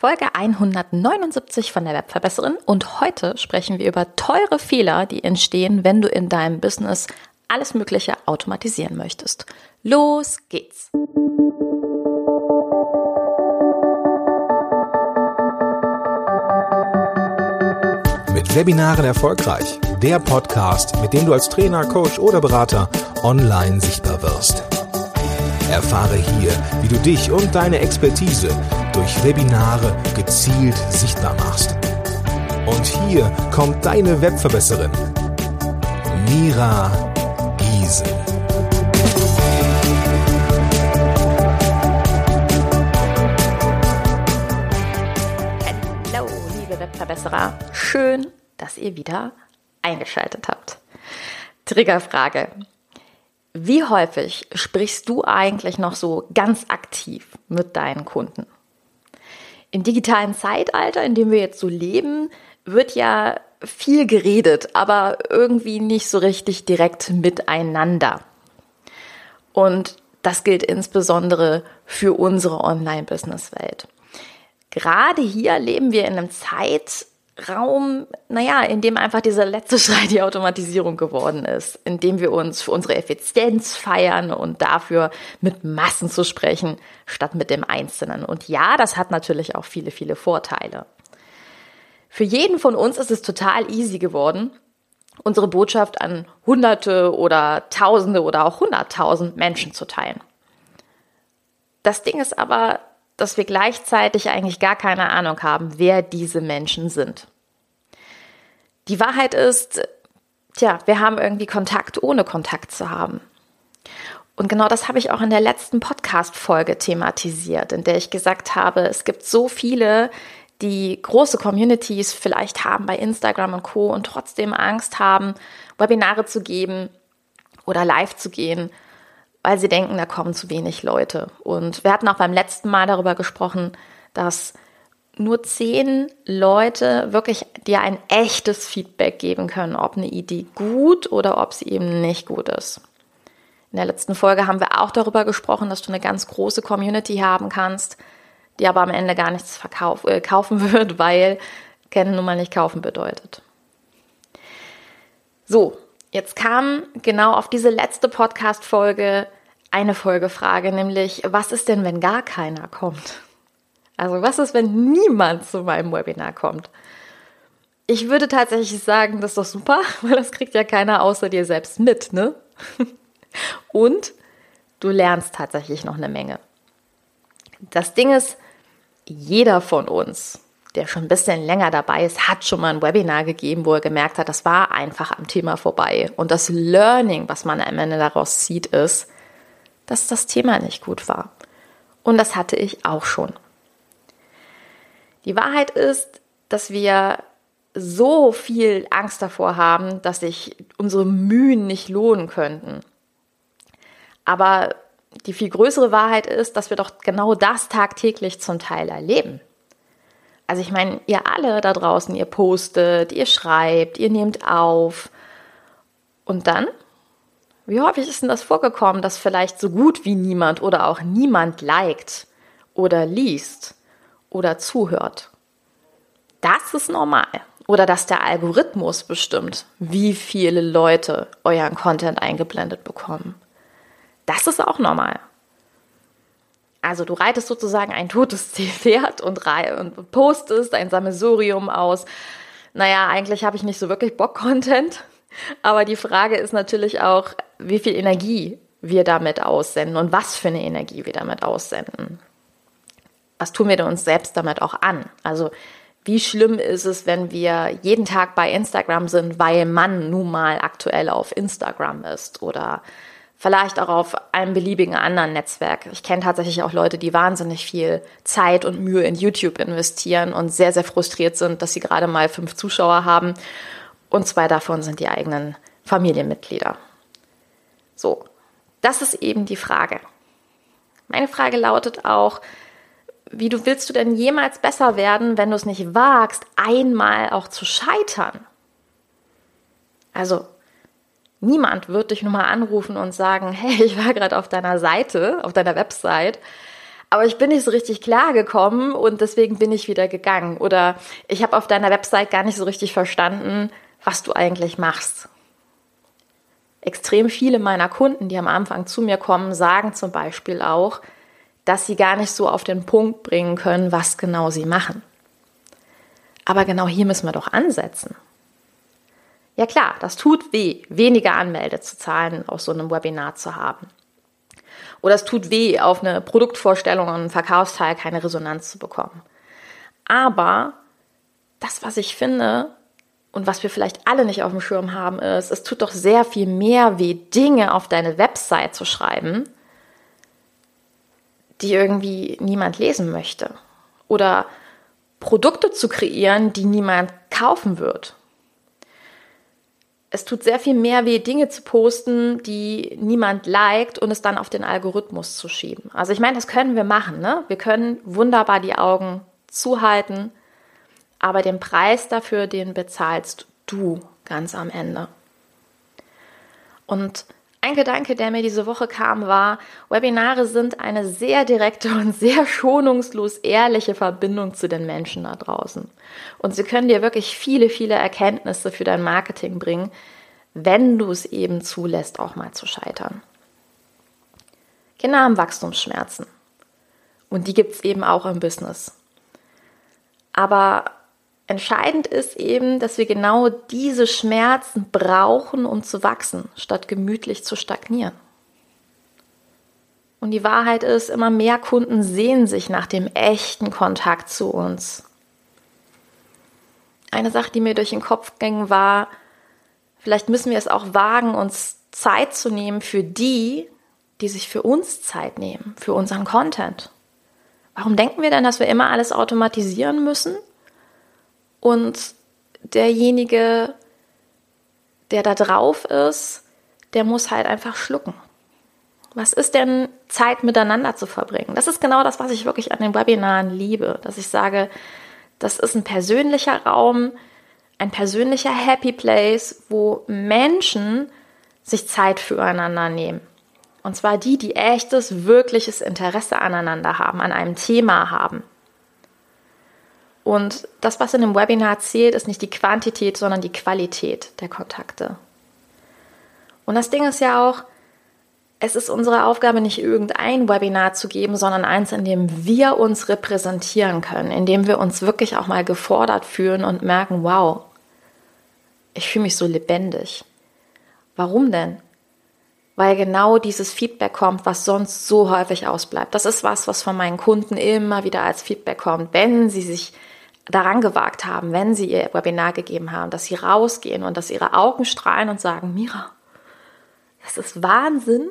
Folge 179 von der Webverbesserin und heute sprechen wir über teure Fehler, die entstehen, wenn du in deinem Business alles Mögliche automatisieren möchtest. Los geht's! Mit Webinaren erfolgreich. Der Podcast, mit dem du als Trainer, Coach oder Berater online sichtbar wirst. Erfahre hier, wie du dich und deine Expertise durch Webinare gezielt sichtbar machst. Und hier kommt deine Webverbesserin, Mira Giesen. Hallo, liebe Webverbesserer. Schön, dass ihr wieder eingeschaltet habt. Triggerfrage. Wie häufig sprichst du eigentlich noch so ganz aktiv mit deinen Kunden? Im digitalen Zeitalter, in dem wir jetzt so leben, wird ja viel geredet, aber irgendwie nicht so richtig direkt miteinander. Und das gilt insbesondere für unsere Online-Business-Welt. Gerade hier leben wir in einem Zeit, Raum, naja, in dem einfach dieser letzte Schrei die Automatisierung geworden ist, in dem wir uns für unsere Effizienz feiern und dafür mit Massen zu sprechen, statt mit dem Einzelnen. Und ja, das hat natürlich auch viele, viele Vorteile. Für jeden von uns ist es total easy geworden, unsere Botschaft an Hunderte oder Tausende oder auch Hunderttausend Menschen zu teilen. Das Ding ist aber, dass wir gleichzeitig eigentlich gar keine Ahnung haben, wer diese Menschen sind. Die Wahrheit ist, tja, wir haben irgendwie Kontakt, ohne Kontakt zu haben. Und genau das habe ich auch in der letzten Podcast-Folge thematisiert, in der ich gesagt habe, es gibt so viele, die große Communities vielleicht haben bei Instagram und Co. und trotzdem Angst haben, Webinare zu geben oder live zu gehen weil sie denken, da kommen zu wenig Leute. Und wir hatten auch beim letzten Mal darüber gesprochen, dass nur zehn Leute wirklich dir ein echtes Feedback geben können, ob eine Idee gut oder ob sie eben nicht gut ist. In der letzten Folge haben wir auch darüber gesprochen, dass du eine ganz große Community haben kannst, die aber am Ende gar nichts verkauf, äh, kaufen wird, weil kennen nun mal nicht kaufen bedeutet. So, Jetzt kam genau auf diese letzte Podcast-Folge eine Folgefrage, nämlich, was ist denn, wenn gar keiner kommt? Also, was ist, wenn niemand zu meinem Webinar kommt? Ich würde tatsächlich sagen, das ist doch super, weil das kriegt ja keiner außer dir selbst mit, ne? Und du lernst tatsächlich noch eine Menge. Das Ding ist, jeder von uns der schon ein bisschen länger dabei ist, hat schon mal ein Webinar gegeben, wo er gemerkt hat, das war einfach am Thema vorbei. Und das Learning, was man am Ende daraus zieht, ist, dass das Thema nicht gut war. Und das hatte ich auch schon. Die Wahrheit ist, dass wir so viel Angst davor haben, dass sich unsere Mühen nicht lohnen könnten. Aber die viel größere Wahrheit ist, dass wir doch genau das tagtäglich zum Teil erleben. Also ich meine, ihr alle da draußen, ihr postet, ihr schreibt, ihr nehmt auf. Und dann? Wie häufig ist denn das vorgekommen, dass vielleicht so gut wie niemand oder auch niemand liked oder liest oder zuhört? Das ist normal. Oder dass der Algorithmus bestimmt, wie viele Leute euren Content eingeblendet bekommen. Das ist auch normal. Also du reitest sozusagen ein totes Pferd und, und postest ein Sammelsurium aus. Naja, eigentlich habe ich nicht so wirklich Bock-Content. Aber die Frage ist natürlich auch, wie viel Energie wir damit aussenden und was für eine Energie wir damit aussenden. Was tun wir uns selbst damit auch an? Also wie schlimm ist es, wenn wir jeden Tag bei Instagram sind, weil man nun mal aktuell auf Instagram ist oder vielleicht auch auf einem beliebigen anderen Netzwerk. Ich kenne tatsächlich auch Leute, die wahnsinnig viel Zeit und Mühe in YouTube investieren und sehr, sehr frustriert sind, dass sie gerade mal fünf Zuschauer haben und zwei davon sind die eigenen Familienmitglieder. So, das ist eben die Frage. Meine Frage lautet auch, wie du willst du denn jemals besser werden, wenn du es nicht wagst, einmal auch zu scheitern? Also Niemand wird dich nun mal anrufen und sagen, hey, ich war gerade auf deiner Seite, auf deiner Website, aber ich bin nicht so richtig klar gekommen und deswegen bin ich wieder gegangen. Oder ich habe auf deiner Website gar nicht so richtig verstanden, was du eigentlich machst. Extrem viele meiner Kunden, die am Anfang zu mir kommen, sagen zum Beispiel auch, dass sie gar nicht so auf den Punkt bringen können, was genau sie machen. Aber genau hier müssen wir doch ansetzen. Ja klar, das tut weh, weniger Anmeldezahlen aus so einem Webinar zu haben. Oder es tut weh, auf eine Produktvorstellung und einen Verkaufsteil keine Resonanz zu bekommen. Aber das, was ich finde und was wir vielleicht alle nicht auf dem Schirm haben, ist, es tut doch sehr viel mehr weh, Dinge auf deine Website zu schreiben, die irgendwie niemand lesen möchte. Oder Produkte zu kreieren, die niemand kaufen wird es tut sehr viel mehr weh, Dinge zu posten, die niemand liked und es dann auf den Algorithmus zu schieben. Also ich meine, das können wir machen. Ne? Wir können wunderbar die Augen zuhalten, aber den Preis dafür, den bezahlst du ganz am Ende. Und ein Gedanke, der mir diese Woche kam, war, Webinare sind eine sehr direkte und sehr schonungslos ehrliche Verbindung zu den Menschen da draußen. Und sie können dir wirklich viele, viele Erkenntnisse für dein Marketing bringen, wenn du es eben zulässt, auch mal zu scheitern. Kinder haben Wachstumsschmerzen. Und die gibt es eben auch im Business. Aber Entscheidend ist eben, dass wir genau diese Schmerzen brauchen, um zu wachsen, statt gemütlich zu stagnieren. Und die Wahrheit ist, immer mehr Kunden sehen sich nach dem echten Kontakt zu uns. Eine Sache, die mir durch den Kopf ging, war, vielleicht müssen wir es auch wagen, uns Zeit zu nehmen für die, die sich für uns Zeit nehmen, für unseren Content. Warum denken wir denn, dass wir immer alles automatisieren müssen? Und derjenige, der da drauf ist, der muss halt einfach schlucken. Was ist denn Zeit miteinander zu verbringen? Das ist genau das, was ich wirklich an den Webinaren liebe, dass ich sage, das ist ein persönlicher Raum, ein persönlicher Happy Place, wo Menschen sich Zeit füreinander nehmen. Und zwar die, die echtes, wirkliches Interesse aneinander haben, an einem Thema haben. Und das, was in dem Webinar zählt, ist nicht die Quantität, sondern die Qualität der Kontakte. Und das Ding ist ja auch, es ist unsere Aufgabe, nicht irgendein Webinar zu geben, sondern eins, in dem wir uns repräsentieren können, in dem wir uns wirklich auch mal gefordert fühlen und merken, wow, ich fühle mich so lebendig. Warum denn? Weil genau dieses Feedback kommt, was sonst so häufig ausbleibt. Das ist was, was von meinen Kunden immer wieder als Feedback kommt, wenn sie sich daran gewagt haben, wenn sie ihr Webinar gegeben haben, dass sie rausgehen und dass ihre Augen strahlen und sagen, Mira, das ist Wahnsinn.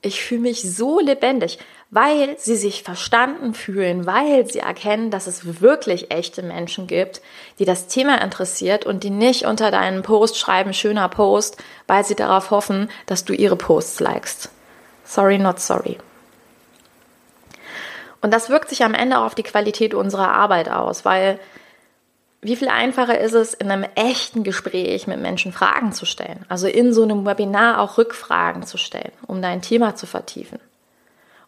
Ich fühle mich so lebendig, weil sie sich verstanden fühlen, weil sie erkennen, dass es wirklich echte Menschen gibt, die das Thema interessiert und die nicht unter deinen Post schreiben, schöner Post, weil sie darauf hoffen, dass du ihre Posts likest. Sorry, not sorry. Und das wirkt sich am Ende auch auf die Qualität unserer Arbeit aus, weil wie viel einfacher ist es, in einem echten Gespräch mit Menschen Fragen zu stellen? Also in so einem Webinar auch Rückfragen zu stellen, um dein Thema zu vertiefen.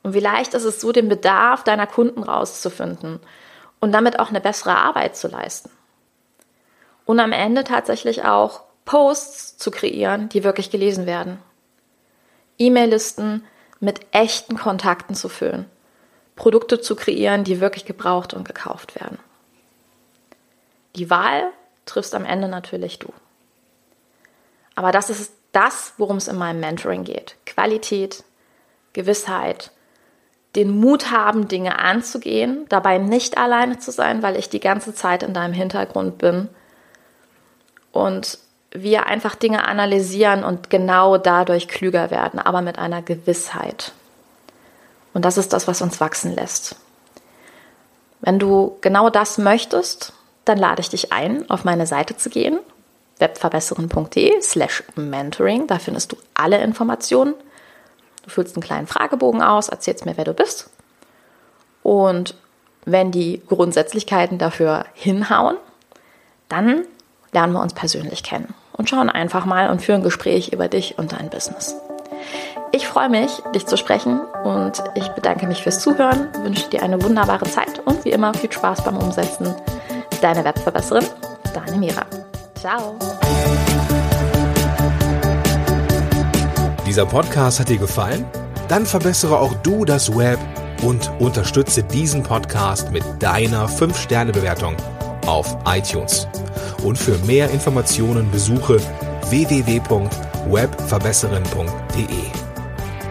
Und wie leicht ist es so, den Bedarf deiner Kunden rauszufinden und damit auch eine bessere Arbeit zu leisten. Und am Ende tatsächlich auch Posts zu kreieren, die wirklich gelesen werden. E-Mail-Listen mit echten Kontakten zu füllen Produkte zu kreieren, die wirklich gebraucht und gekauft werden. Die Wahl triffst am Ende natürlich du. Aber das ist das, worum es in meinem Mentoring geht. Qualität, Gewissheit, den Mut haben, Dinge anzugehen, dabei nicht alleine zu sein, weil ich die ganze Zeit in deinem Hintergrund bin. Und wir einfach Dinge analysieren und genau dadurch klüger werden, aber mit einer Gewissheit. Und das ist das, was uns wachsen lässt. Wenn du genau das möchtest, dann lade ich dich ein, auf meine Seite zu gehen, webverbesseren.de slash mentoring. Da findest du alle Informationen. Du füllst einen kleinen Fragebogen aus, erzählst mir, wer du bist. Und wenn die Grundsätzlichkeiten dafür hinhauen, dann lernen wir uns persönlich kennen und schauen einfach mal und führen Gespräch über dich und dein Business. Ich freue mich, dich zu sprechen und ich bedanke mich fürs Zuhören, wünsche dir eine wunderbare Zeit und wie immer viel Spaß beim Umsetzen. Deine Webverbesserin, deine Mira. Ciao. Dieser Podcast hat dir gefallen? Dann verbessere auch du das Web und unterstütze diesen Podcast mit deiner 5-Sterne-Bewertung auf iTunes. Und für mehr Informationen besuche www.webverbesserin.de.